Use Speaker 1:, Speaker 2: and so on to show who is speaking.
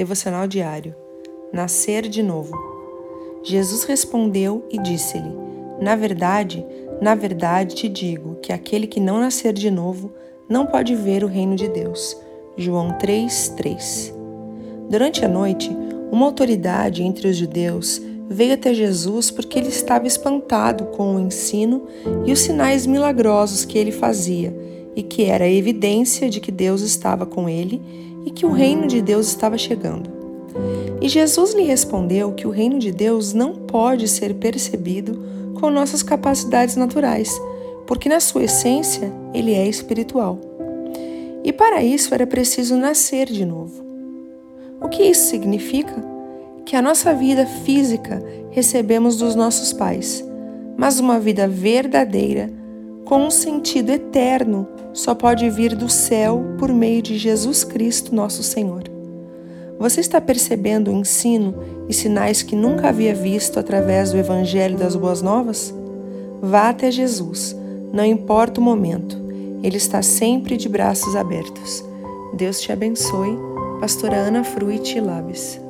Speaker 1: Devocional diário. Nascer de novo. Jesus respondeu e disse-lhe: Na verdade, na verdade te digo que aquele que não nascer de novo não pode ver o reino de Deus. João 3:3. Durante a noite, uma autoridade entre os judeus veio até Jesus porque ele estava espantado com o ensino e os sinais milagrosos que ele fazia, e que era evidência de que Deus estava com ele e que o reino de Deus estava chegando. E Jesus lhe respondeu que o reino de Deus não pode ser percebido com nossas capacidades naturais, porque na sua essência ele é espiritual. E para isso era preciso nascer de novo. O que isso significa? Que a nossa vida física recebemos dos nossos pais, mas uma vida verdadeira, com um sentido eterno, só pode vir do céu por meio de Jesus Cristo, nosso Senhor. Você está percebendo o ensino e sinais que nunca havia visto através do Evangelho das Boas Novas? Vá até Jesus, não importa o momento, Ele está sempre de braços abertos. Deus te abençoe. Pastora Ana Fruit Labes.